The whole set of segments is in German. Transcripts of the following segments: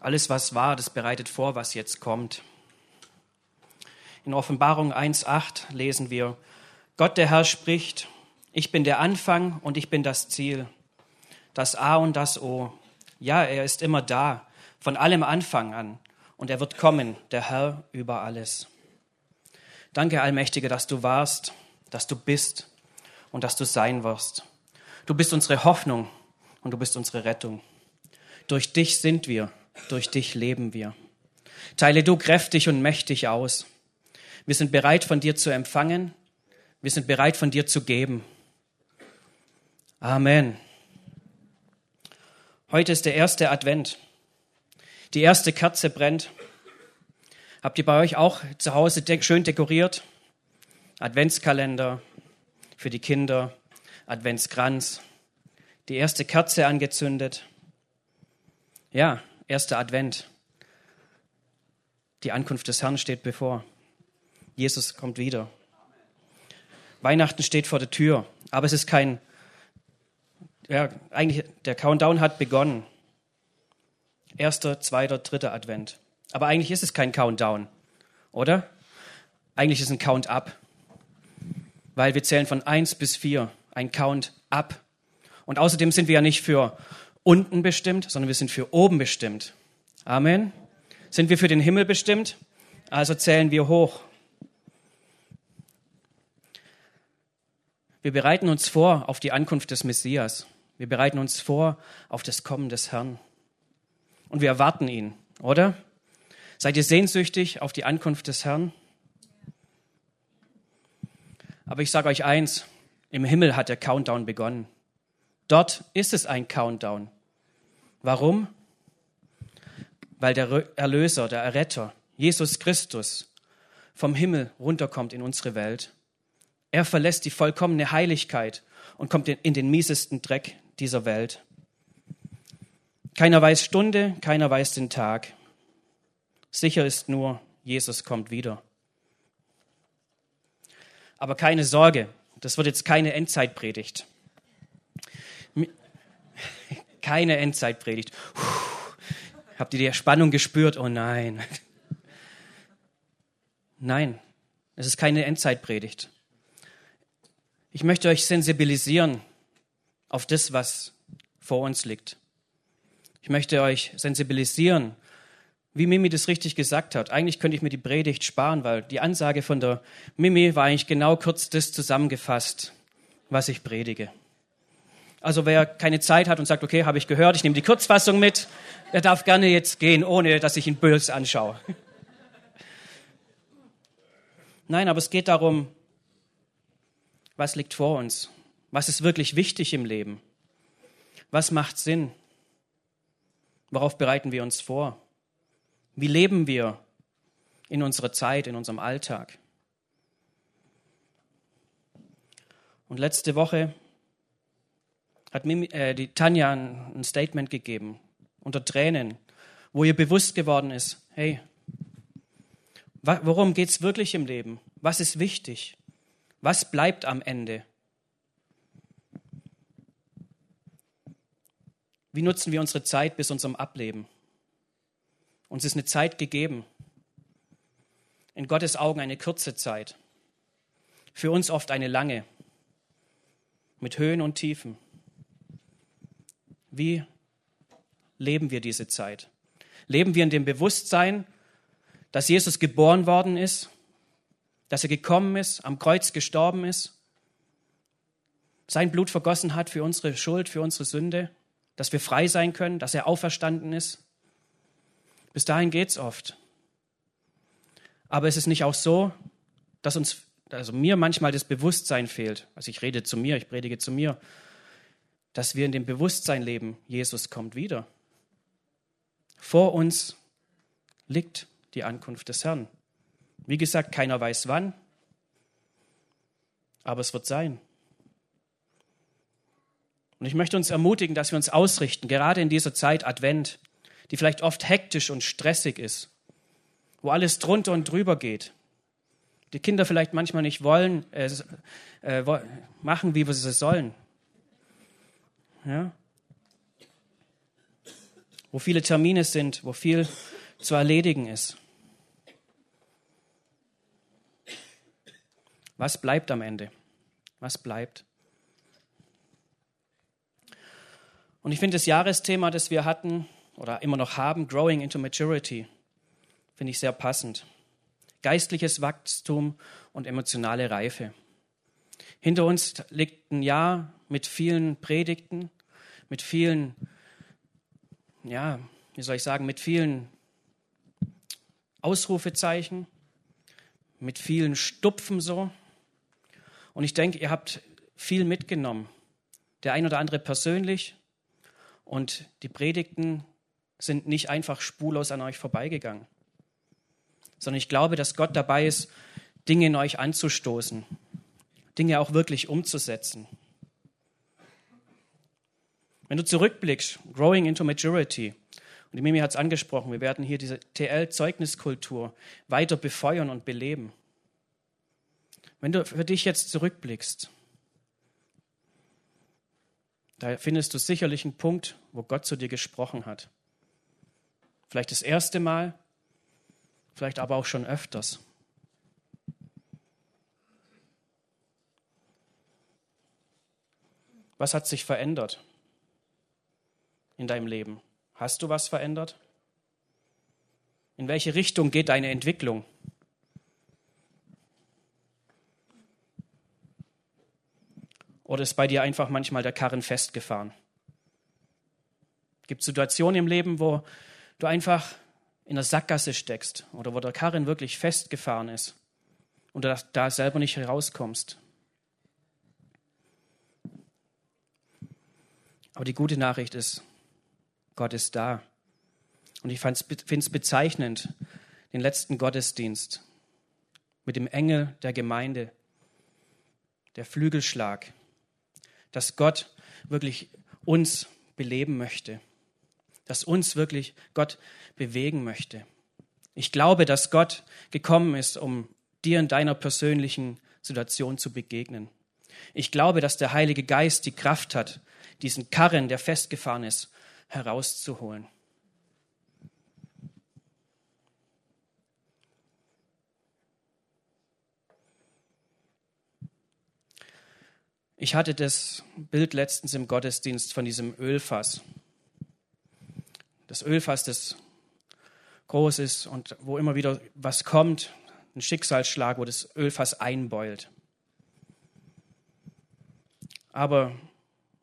Alles, was war, das bereitet vor, was jetzt kommt. In Offenbarung 1.8 lesen wir, Gott der Herr spricht, ich bin der Anfang und ich bin das Ziel, das A und das O. Ja, er ist immer da, von allem Anfang an, und er wird kommen, der Herr über alles. Danke, Allmächtiger, dass du warst, dass du bist und dass du sein wirst. Du bist unsere Hoffnung und du bist unsere Rettung. Durch dich sind wir durch dich leben wir. Teile du kräftig und mächtig aus. Wir sind bereit, von dir zu empfangen. Wir sind bereit, von dir zu geben. Amen. Heute ist der erste Advent. Die erste Kerze brennt. Habt ihr bei euch auch zu Hause de schön dekoriert? Adventskalender für die Kinder, Adventskranz, die erste Kerze angezündet. Ja, Erster Advent. Die Ankunft des Herrn steht bevor. Jesus kommt wieder. Weihnachten steht vor der Tür, aber es ist kein, ja, eigentlich, der Countdown hat begonnen. Erster, zweiter, dritter Advent. Aber eigentlich ist es kein Countdown, oder? Eigentlich ist es ein Count-up, weil wir zählen von eins bis vier, ein Count-up. Und außerdem sind wir ja nicht für unten bestimmt, sondern wir sind für oben bestimmt. Amen. Sind wir für den Himmel bestimmt? Also zählen wir hoch. Wir bereiten uns vor auf die Ankunft des Messias. Wir bereiten uns vor auf das Kommen des Herrn. Und wir erwarten ihn, oder? Seid ihr sehnsüchtig auf die Ankunft des Herrn? Aber ich sage euch eins, im Himmel hat der Countdown begonnen. Dort ist es ein Countdown. Warum? Weil der Erlöser, der Erretter, Jesus Christus, vom Himmel runterkommt in unsere Welt. Er verlässt die vollkommene Heiligkeit und kommt in den miesesten Dreck dieser Welt. Keiner weiß Stunde, keiner weiß den Tag. Sicher ist nur, Jesus kommt wieder. Aber keine Sorge, das wird jetzt keine Endzeitpredigt. Keine Endzeitpredigt. Puh. Habt ihr die Spannung gespürt? Oh nein. Nein, es ist keine Endzeitpredigt. Ich möchte euch sensibilisieren auf das, was vor uns liegt. Ich möchte euch sensibilisieren, wie Mimi das richtig gesagt hat. Eigentlich könnte ich mir die Predigt sparen, weil die Ansage von der Mimi war eigentlich genau kurz das zusammengefasst, was ich predige. Also wer keine Zeit hat und sagt, okay, habe ich gehört, ich nehme die Kurzfassung mit, der darf gerne jetzt gehen, ohne dass ich ihn böse anschaue. Nein, aber es geht darum, was liegt vor uns? Was ist wirklich wichtig im Leben? Was macht Sinn? Worauf bereiten wir uns vor? Wie leben wir in unserer Zeit, in unserem Alltag? Und letzte Woche hat Mimi, äh, die Tanja ein, ein Statement gegeben, unter Tränen, wo ihr bewusst geworden ist, hey, worum geht es wirklich im Leben? Was ist wichtig? Was bleibt am Ende? Wie nutzen wir unsere Zeit bis unserem Ableben? Uns ist eine Zeit gegeben. In Gottes Augen eine kurze Zeit. Für uns oft eine lange. Mit Höhen und Tiefen. Wie leben wir diese Zeit? Leben wir in dem Bewusstsein, dass Jesus geboren worden ist, dass er gekommen ist, am Kreuz gestorben ist, sein Blut vergossen hat für unsere Schuld, für unsere Sünde, dass wir frei sein können, dass er auferstanden ist? Bis dahin geht es oft. Aber es ist nicht auch so, dass uns, also mir manchmal das Bewusstsein fehlt. Also ich rede zu mir, ich predige zu mir, dass wir in dem Bewusstsein leben, Jesus kommt wieder. Vor uns liegt die Ankunft des Herrn. Wie gesagt, keiner weiß wann, aber es wird sein. Und ich möchte uns ermutigen, dass wir uns ausrichten, gerade in dieser Zeit Advent, die vielleicht oft hektisch und stressig ist, wo alles drunter und drüber geht. Die Kinder vielleicht manchmal nicht wollen, äh, äh, machen, wie wir es sollen. Ja? wo viele Termine sind, wo viel zu erledigen ist. Was bleibt am Ende? Was bleibt? Und ich finde das Jahresthema, das wir hatten oder immer noch haben, Growing into Maturity, finde ich sehr passend. Geistliches Wachstum und emotionale Reife. Hinter uns liegt ein Jahr mit vielen Predigten, mit vielen, ja, wie soll ich sagen, mit vielen Ausrufezeichen, mit vielen Stupfen so. Und ich denke, ihr habt viel mitgenommen. Der ein oder andere persönlich. Und die Predigten sind nicht einfach spurlos an euch vorbeigegangen. Sondern ich glaube, dass Gott dabei ist, Dinge in euch anzustoßen, Dinge auch wirklich umzusetzen. Wenn du zurückblickst, Growing into Maturity, und die Mimi hat es angesprochen, wir werden hier diese TL-Zeugniskultur weiter befeuern und beleben. Wenn du für dich jetzt zurückblickst, da findest du sicherlich einen Punkt, wo Gott zu dir gesprochen hat. Vielleicht das erste Mal, vielleicht aber auch schon öfters. Was hat sich verändert in deinem Leben? Hast du was verändert? In welche Richtung geht deine Entwicklung? Oder ist bei dir einfach manchmal der Karren festgefahren? Gibt Situationen im Leben, wo du einfach in der Sackgasse steckst oder wo der Karren wirklich festgefahren ist und du da selber nicht herauskommst? Aber die gute Nachricht ist, Gott ist da. Und ich finde es bezeichnend, den letzten Gottesdienst mit dem Engel der Gemeinde, der Flügelschlag, dass Gott wirklich uns beleben möchte, dass uns wirklich Gott bewegen möchte. Ich glaube, dass Gott gekommen ist, um dir in deiner persönlichen Situation zu begegnen. Ich glaube, dass der Heilige Geist die Kraft hat, diesen Karren, der festgefahren ist, herauszuholen. Ich hatte das Bild letztens im Gottesdienst von diesem Ölfass. Das Ölfass, das groß ist und wo immer wieder was kommt, ein Schicksalsschlag, wo das Ölfass einbeult. Aber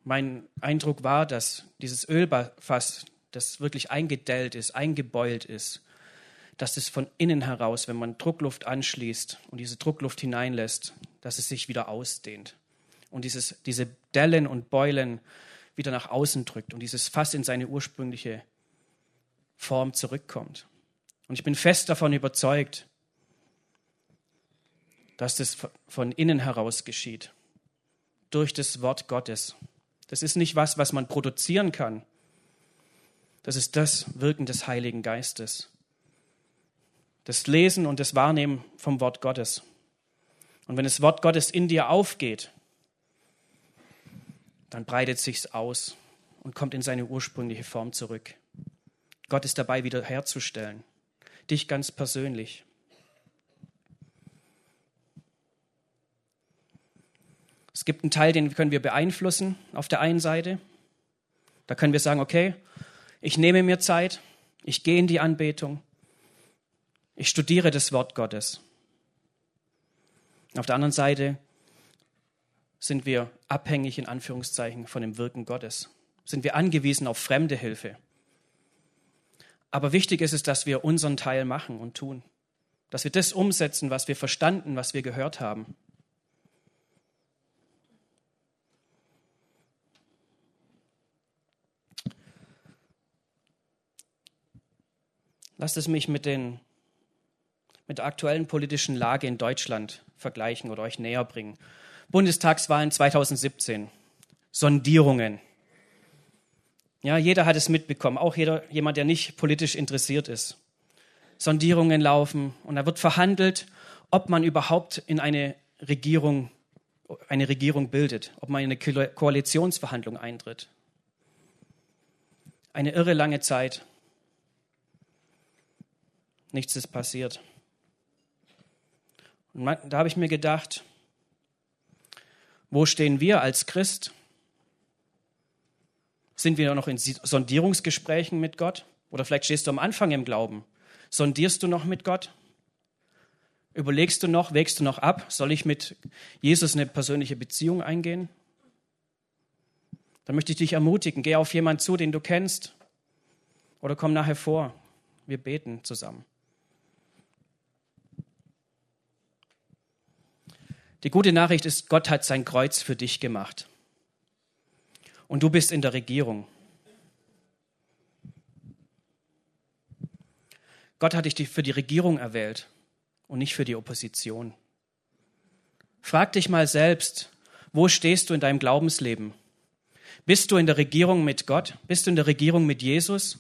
mein Eindruck war, dass dieses Ölfass, das wirklich eingedellt ist, eingebeult ist, dass es von innen heraus, wenn man Druckluft anschließt und diese Druckluft hineinlässt, dass es sich wieder ausdehnt und dieses, diese Dellen und Beulen wieder nach außen drückt und dieses Fass in seine ursprüngliche Form zurückkommt. Und ich bin fest davon überzeugt, dass das von innen heraus geschieht, durch das Wort Gottes. Das ist nicht was, was man produzieren kann. Das ist das Wirken des Heiligen Geistes. Das Lesen und das Wahrnehmen vom Wort Gottes. Und wenn das Wort Gottes in dir aufgeht, dann breitet sich's aus und kommt in seine ursprüngliche Form zurück. Gott ist dabei, wiederherzustellen. Dich ganz persönlich. Es gibt einen Teil, den können wir beeinflussen auf der einen Seite. Da können wir sagen, okay, ich nehme mir Zeit, ich gehe in die Anbetung, ich studiere das Wort Gottes. Auf der anderen Seite sind wir abhängig in Anführungszeichen von dem Wirken Gottes? Sind wir angewiesen auf fremde Hilfe? Aber wichtig ist es, dass wir unseren Teil machen und tun. Dass wir das umsetzen, was wir verstanden, was wir gehört haben. Lasst es mich mit, den, mit der aktuellen politischen Lage in Deutschland vergleichen oder euch näher bringen. Bundestagswahlen 2017, Sondierungen. Ja, jeder hat es mitbekommen, auch jeder, jemand, der nicht politisch interessiert ist. Sondierungen laufen und da wird verhandelt, ob man überhaupt in eine Regierung, eine Regierung bildet, ob man in eine Koalitionsverhandlung eintritt. Eine irre lange Zeit. Nichts ist passiert. Und da habe ich mir gedacht, wo stehen wir als Christ? Sind wir noch in Sondierungsgesprächen mit Gott? Oder vielleicht stehst du am Anfang im Glauben. Sondierst du noch mit Gott? Überlegst du noch, wägst du noch ab, soll ich mit Jesus eine persönliche Beziehung eingehen? Dann möchte ich dich ermutigen, geh auf jemanden zu, den du kennst, oder komm nachher vor. Wir beten zusammen. Die gute Nachricht ist, Gott hat sein Kreuz für dich gemacht. Und du bist in der Regierung. Gott hat dich für die Regierung erwählt und nicht für die Opposition. Frag dich mal selbst, wo stehst du in deinem Glaubensleben? Bist du in der Regierung mit Gott? Bist du in der Regierung mit Jesus?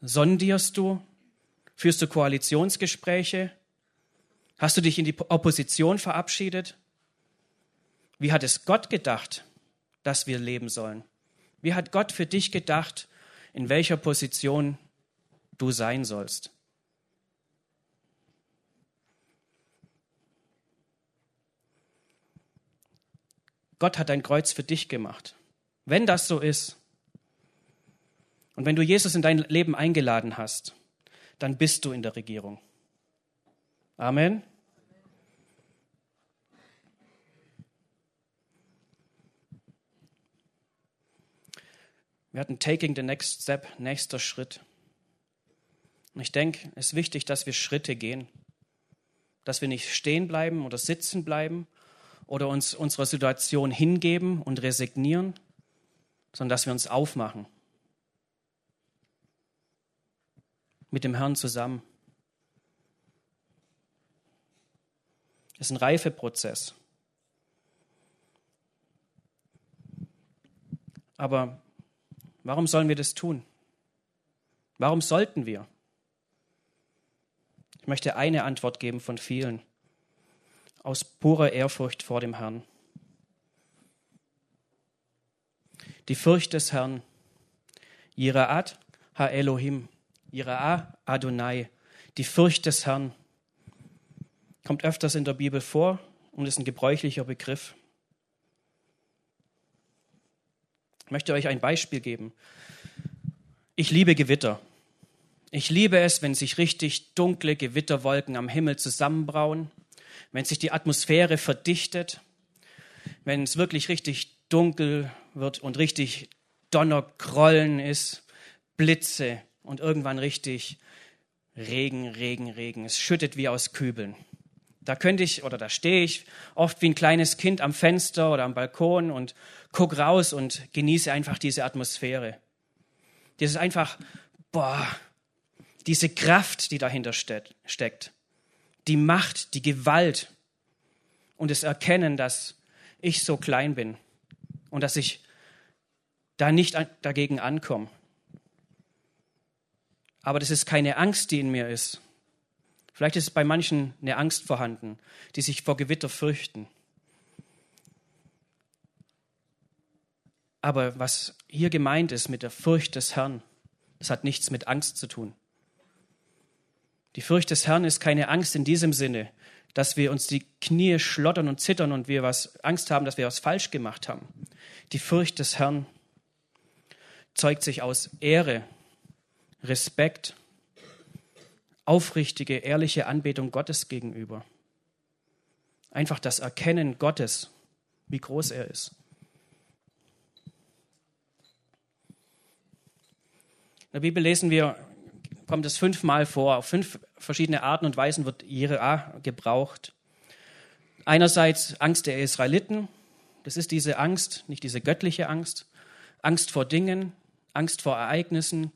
Sondierst du? Führst du Koalitionsgespräche? Hast du dich in die Opposition verabschiedet? Wie hat es Gott gedacht, dass wir leben sollen? Wie hat Gott für dich gedacht, in welcher Position du sein sollst? Gott hat ein Kreuz für dich gemacht. Wenn das so ist und wenn du Jesus in dein Leben eingeladen hast, dann bist du in der Regierung. Amen. Wir hatten Taking the Next Step, nächster Schritt. Und ich denke, es ist wichtig, dass wir Schritte gehen, dass wir nicht stehen bleiben oder sitzen bleiben oder uns unserer Situation hingeben und resignieren, sondern dass wir uns aufmachen. Mit dem Herrn zusammen. Das ist ein Reifeprozess. Aber warum sollen wir das tun? Warum sollten wir? Ich möchte eine Antwort geben von vielen. Aus purer Ehrfurcht vor dem Herrn. Die Furcht des Herrn. Jiraat ha Elohim. Jira'a Adonai. Die Furcht des Herrn kommt öfters in der Bibel vor und ist ein gebräuchlicher Begriff. Ich möchte euch ein Beispiel geben. Ich liebe Gewitter. Ich liebe es, wenn sich richtig dunkle Gewitterwolken am Himmel zusammenbrauen, wenn sich die Atmosphäre verdichtet, wenn es wirklich richtig dunkel wird und richtig Donnergrollen ist, Blitze und irgendwann richtig Regen, Regen, Regen. Es schüttet wie aus Kübeln. Da könnte ich oder da stehe ich oft wie ein kleines Kind am Fenster oder am Balkon und gucke raus und genieße einfach diese Atmosphäre. Das ist einfach, boah, diese Kraft, die dahinter steckt. Die Macht, die Gewalt und das Erkennen, dass ich so klein bin und dass ich da nicht dagegen ankomme. Aber das ist keine Angst, die in mir ist, Vielleicht ist bei manchen eine Angst vorhanden, die sich vor Gewitter fürchten. Aber was hier gemeint ist mit der Furcht des Herrn, das hat nichts mit Angst zu tun. Die Furcht des Herrn ist keine Angst in diesem Sinne, dass wir uns die Knie schlottern und zittern und wir was Angst haben, dass wir was falsch gemacht haben. Die Furcht des Herrn zeugt sich aus Ehre, Respekt aufrichtige, ehrliche Anbetung Gottes gegenüber. Einfach das Erkennen Gottes, wie groß er ist. In der Bibel lesen wir, kommt es fünfmal vor, auf fünf verschiedene Arten und Weisen wird Jera gebraucht. Einerseits Angst der Israeliten, das ist diese Angst, nicht diese göttliche Angst, Angst vor Dingen, Angst vor Ereignissen,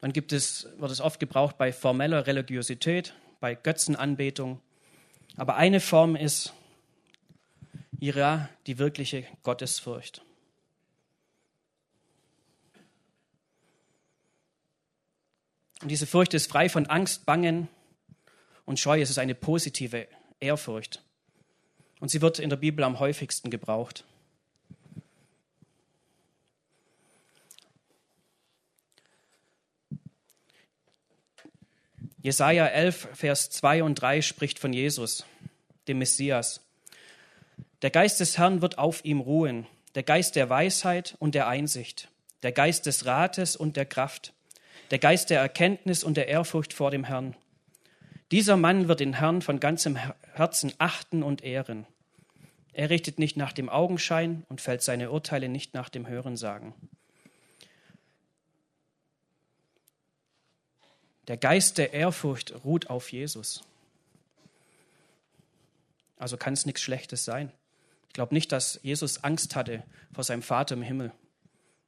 dann gibt es, wird es oft gebraucht bei formeller Religiosität, bei Götzenanbetung. Aber eine Form ist Ira, die wirkliche Gottesfurcht. Und diese Furcht ist frei von Angst, Bangen und Scheu. Es ist eine positive Ehrfurcht. Und sie wird in der Bibel am häufigsten gebraucht. Jesaja 11, Vers 2 und 3 spricht von Jesus, dem Messias. Der Geist des Herrn wird auf ihm ruhen, der Geist der Weisheit und der Einsicht, der Geist des Rates und der Kraft, der Geist der Erkenntnis und der Ehrfurcht vor dem Herrn. Dieser Mann wird den Herrn von ganzem Herzen achten und ehren. Er richtet nicht nach dem Augenschein und fällt seine Urteile nicht nach dem Hörensagen. Der Geist der Ehrfurcht ruht auf Jesus. Also kann es nichts Schlechtes sein. Ich glaube nicht, dass Jesus Angst hatte vor seinem Vater im Himmel,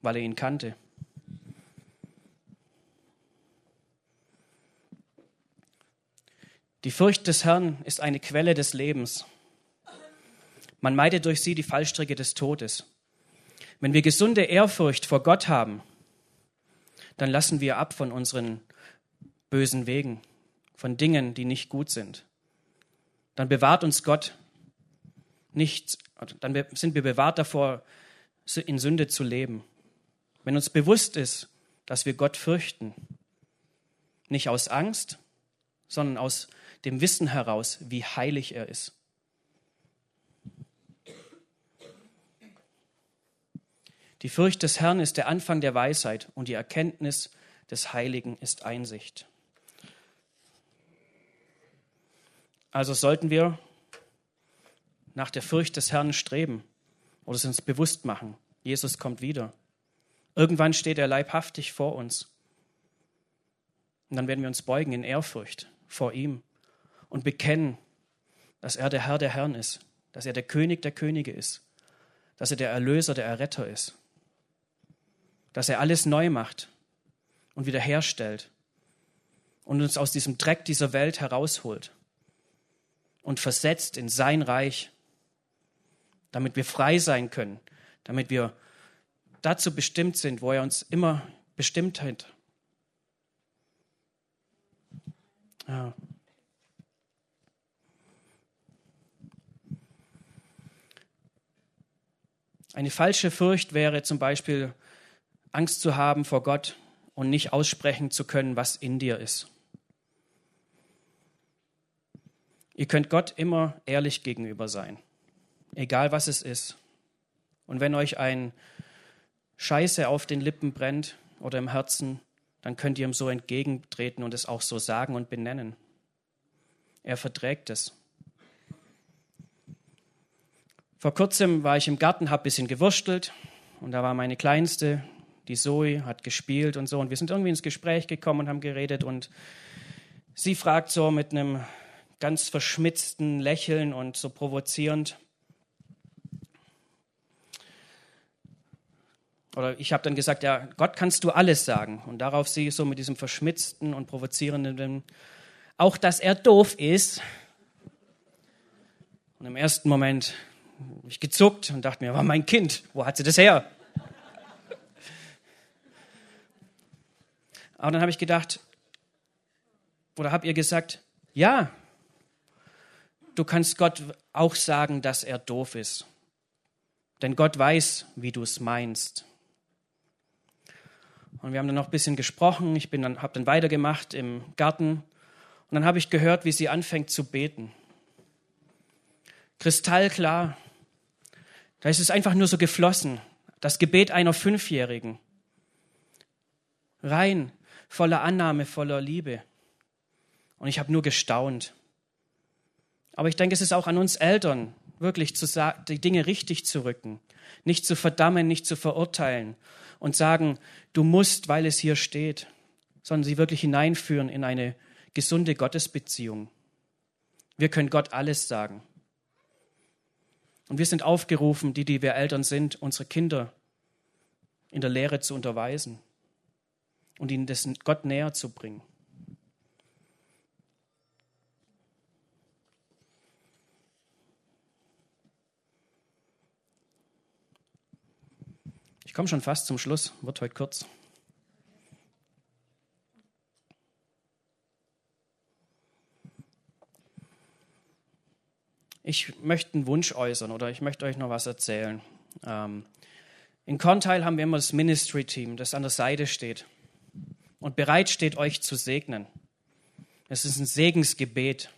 weil er ihn kannte. Die Furcht des Herrn ist eine Quelle des Lebens. Man meidet durch sie die Fallstricke des Todes. Wenn wir gesunde Ehrfurcht vor Gott haben, dann lassen wir ab von unseren bösen Wegen, von Dingen, die nicht gut sind. Dann bewahrt uns Gott nicht, dann sind wir bewahrt davor, in Sünde zu leben. Wenn uns bewusst ist, dass wir Gott fürchten, nicht aus Angst, sondern aus dem Wissen heraus, wie heilig er ist. Die Furcht des Herrn ist der Anfang der Weisheit und die Erkenntnis des Heiligen ist Einsicht. Also sollten wir nach der Furcht des Herrn streben oder es uns bewusst machen. Jesus kommt wieder. Irgendwann steht er leibhaftig vor uns. Und dann werden wir uns beugen in Ehrfurcht vor ihm und bekennen, dass er der Herr der Herren ist, dass er der König der Könige ist, dass er der Erlöser der Erretter ist, dass er alles neu macht und wiederherstellt und uns aus diesem Dreck dieser Welt herausholt und versetzt in sein Reich, damit wir frei sein können, damit wir dazu bestimmt sind, wo er uns immer bestimmt hat. Ja. Eine falsche Furcht wäre zum Beispiel Angst zu haben vor Gott und nicht aussprechen zu können, was in dir ist. Ihr könnt Gott immer ehrlich gegenüber sein, egal was es ist. Und wenn euch ein Scheiße auf den Lippen brennt oder im Herzen, dann könnt ihr ihm so entgegentreten und es auch so sagen und benennen. Er verträgt es. Vor kurzem war ich im Garten, habe ein bisschen gewurstelt und da war meine Kleinste, die Zoe, hat gespielt und so und wir sind irgendwie ins Gespräch gekommen und haben geredet und sie fragt so mit einem ganz verschmitzten Lächeln und so provozierend. Oder ich habe dann gesagt, ja, Gott kannst du alles sagen. Und darauf sie so mit diesem verschmitzten und provozierenden, auch dass er doof ist. Und im ersten Moment ich gezuckt und dachte mir, war mein Kind, wo hat sie das her? Aber dann habe ich gedacht, oder habe ihr gesagt, ja, du kannst Gott auch sagen, dass er doof ist. Denn Gott weiß, wie du es meinst. Und wir haben dann noch ein bisschen gesprochen. Ich dann, habe dann weitergemacht im Garten. Und dann habe ich gehört, wie sie anfängt zu beten. Kristallklar. Da ist es einfach nur so geflossen. Das Gebet einer Fünfjährigen. Rein, voller Annahme, voller Liebe. Und ich habe nur gestaunt. Aber ich denke, es ist auch an uns Eltern, wirklich zu die Dinge richtig zu rücken, nicht zu verdammen, nicht zu verurteilen und sagen, du musst, weil es hier steht, sondern sie wirklich hineinführen in eine gesunde Gottesbeziehung. Wir können Gott alles sagen. Und wir sind aufgerufen, die, die wir Eltern sind, unsere Kinder in der Lehre zu unterweisen und ihnen das Gott näher zu bringen. komme schon fast zum Schluss, wird heute kurz. Ich möchte einen Wunsch äußern oder ich möchte euch noch was erzählen. Ähm, in Kornteil haben wir immer das Ministry-Team, das an der Seite steht und bereit steht, euch zu segnen. Es ist ein Segensgebet.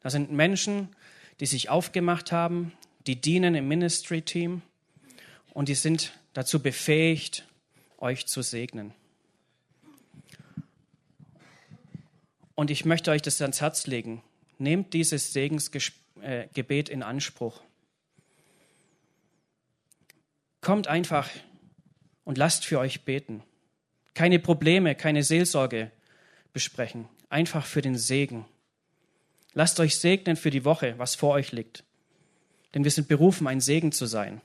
Das sind Menschen, die sich aufgemacht haben, die dienen im Ministry-Team und die sind dazu befähigt, euch zu segnen. Und ich möchte euch das ans Herz legen. Nehmt dieses Segensgebet in Anspruch. Kommt einfach und lasst für euch beten. Keine Probleme, keine Seelsorge besprechen. Einfach für den Segen. Lasst euch segnen für die Woche, was vor euch liegt. Denn wir sind berufen, ein Segen zu sein.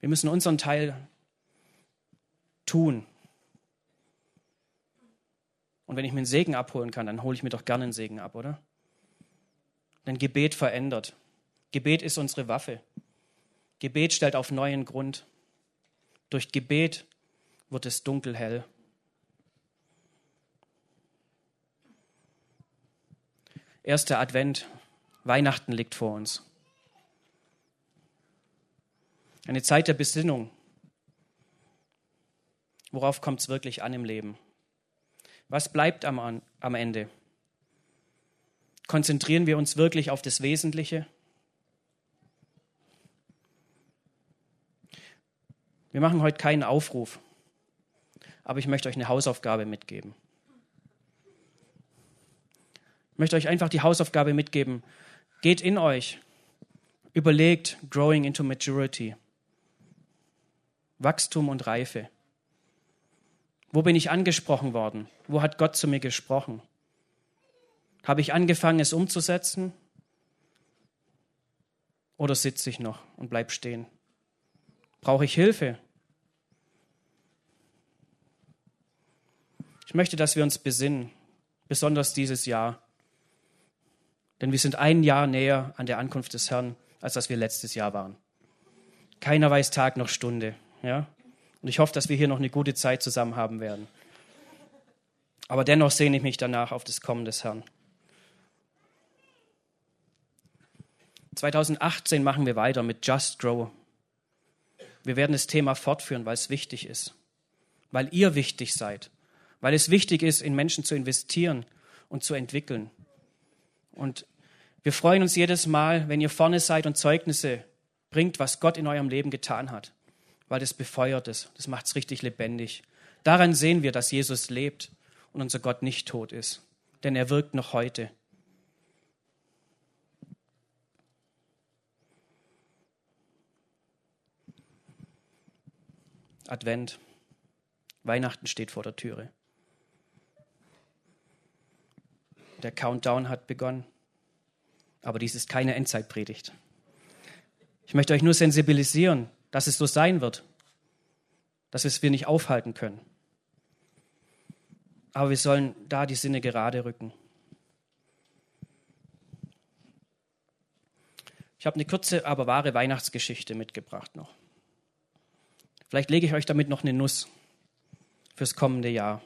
Wir müssen unseren Teil tun. Und wenn ich mir einen Segen abholen kann, dann hole ich mir doch gerne einen Segen ab, oder? Denn Gebet verändert. Gebet ist unsere Waffe. Gebet stellt auf neuen Grund. Durch Gebet wird es dunkel hell. Erster Advent, Weihnachten liegt vor uns. Eine Zeit der Besinnung. Worauf kommt es wirklich an im Leben? Was bleibt am, am Ende? Konzentrieren wir uns wirklich auf das Wesentliche? Wir machen heute keinen Aufruf, aber ich möchte euch eine Hausaufgabe mitgeben. Ich möchte euch einfach die Hausaufgabe mitgeben. Geht in euch, überlegt Growing into Maturity, Wachstum und Reife. Wo bin ich angesprochen worden? Wo hat Gott zu mir gesprochen? Habe ich angefangen, es umzusetzen? Oder sitze ich noch und bleib stehen? Brauche ich Hilfe? Ich möchte, dass wir uns besinnen, besonders dieses Jahr. Denn wir sind ein Jahr näher an der Ankunft des Herrn, als dass wir letztes Jahr waren. Keiner weiß Tag noch Stunde. Ja? Und ich hoffe, dass wir hier noch eine gute Zeit zusammen haben werden. Aber dennoch sehne ich mich danach auf das Kommen des Herrn. 2018 machen wir weiter mit Just Grow. Wir werden das Thema fortführen, weil es wichtig ist, weil ihr wichtig seid, weil es wichtig ist, in Menschen zu investieren und zu entwickeln. Und wir freuen uns jedes Mal, wenn ihr vorne seid und Zeugnisse bringt, was Gott in eurem Leben getan hat weil das befeuert ist. Das macht es richtig lebendig. Daran sehen wir, dass Jesus lebt und unser Gott nicht tot ist, denn er wirkt noch heute. Advent. Weihnachten steht vor der Türe. Der Countdown hat begonnen. Aber dies ist keine Endzeitpredigt. Ich möchte euch nur sensibilisieren, dass es so sein wird, dass es wir nicht aufhalten können. Aber wir sollen da die Sinne gerade rücken. Ich habe eine kurze, aber wahre Weihnachtsgeschichte mitgebracht noch. Vielleicht lege ich euch damit noch eine Nuss fürs kommende Jahr.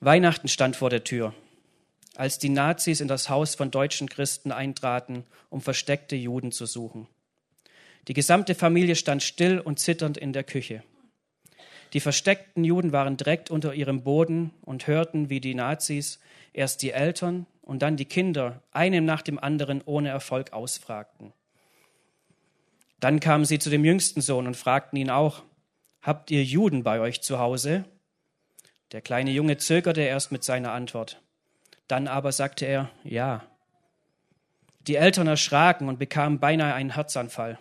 Weihnachten stand vor der Tür als die Nazis in das Haus von deutschen Christen eintraten, um versteckte Juden zu suchen. Die gesamte Familie stand still und zitternd in der Küche. Die versteckten Juden waren direkt unter ihrem Boden und hörten, wie die Nazis erst die Eltern und dann die Kinder einem nach dem anderen ohne Erfolg ausfragten. Dann kamen sie zu dem jüngsten Sohn und fragten ihn auch, Habt ihr Juden bei euch zu Hause? Der kleine Junge zögerte erst mit seiner Antwort. Dann aber sagte er, ja. Die Eltern erschraken und bekamen beinahe einen Herzanfall.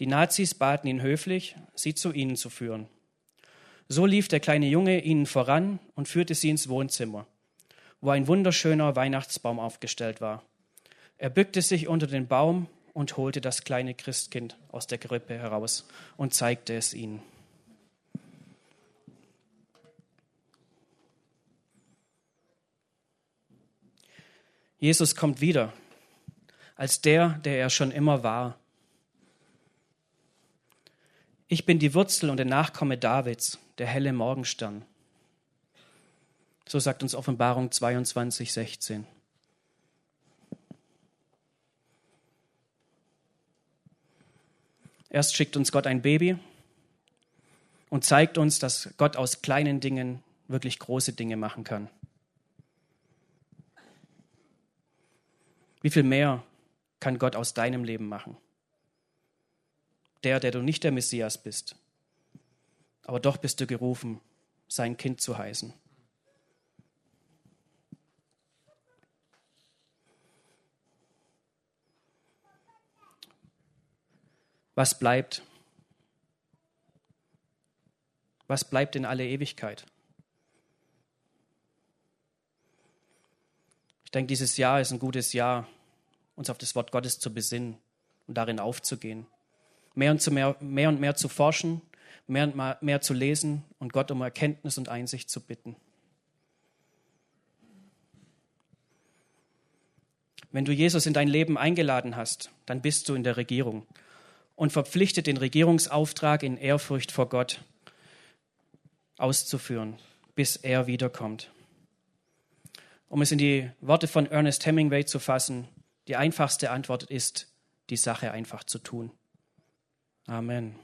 Die Nazis baten ihn höflich, sie zu ihnen zu führen. So lief der kleine Junge ihnen voran und führte sie ins Wohnzimmer, wo ein wunderschöner Weihnachtsbaum aufgestellt war. Er bückte sich unter den Baum und holte das kleine Christkind aus der Krippe heraus und zeigte es ihnen. Jesus kommt wieder als der, der er schon immer war. Ich bin die Wurzel und der Nachkomme Davids, der helle Morgenstern. So sagt uns Offenbarung 22, 16. Erst schickt uns Gott ein Baby und zeigt uns, dass Gott aus kleinen Dingen wirklich große Dinge machen kann. Wie viel mehr kann Gott aus deinem Leben machen? Der, der du nicht der Messias bist, aber doch bist du gerufen, sein Kind zu heißen. Was bleibt? Was bleibt in alle Ewigkeit? Ich denke, dieses Jahr ist ein gutes Jahr, uns auf das Wort Gottes zu besinnen und darin aufzugehen. Mehr und, mehr, mehr, und mehr zu forschen, mehr und mehr zu lesen und Gott um Erkenntnis und Einsicht zu bitten. Wenn du Jesus in dein Leben eingeladen hast, dann bist du in der Regierung und verpflichtet, den Regierungsauftrag in Ehrfurcht vor Gott auszuführen, bis er wiederkommt. Um es in die Worte von Ernest Hemingway zu fassen, die einfachste Antwort ist, die Sache einfach zu tun. Amen.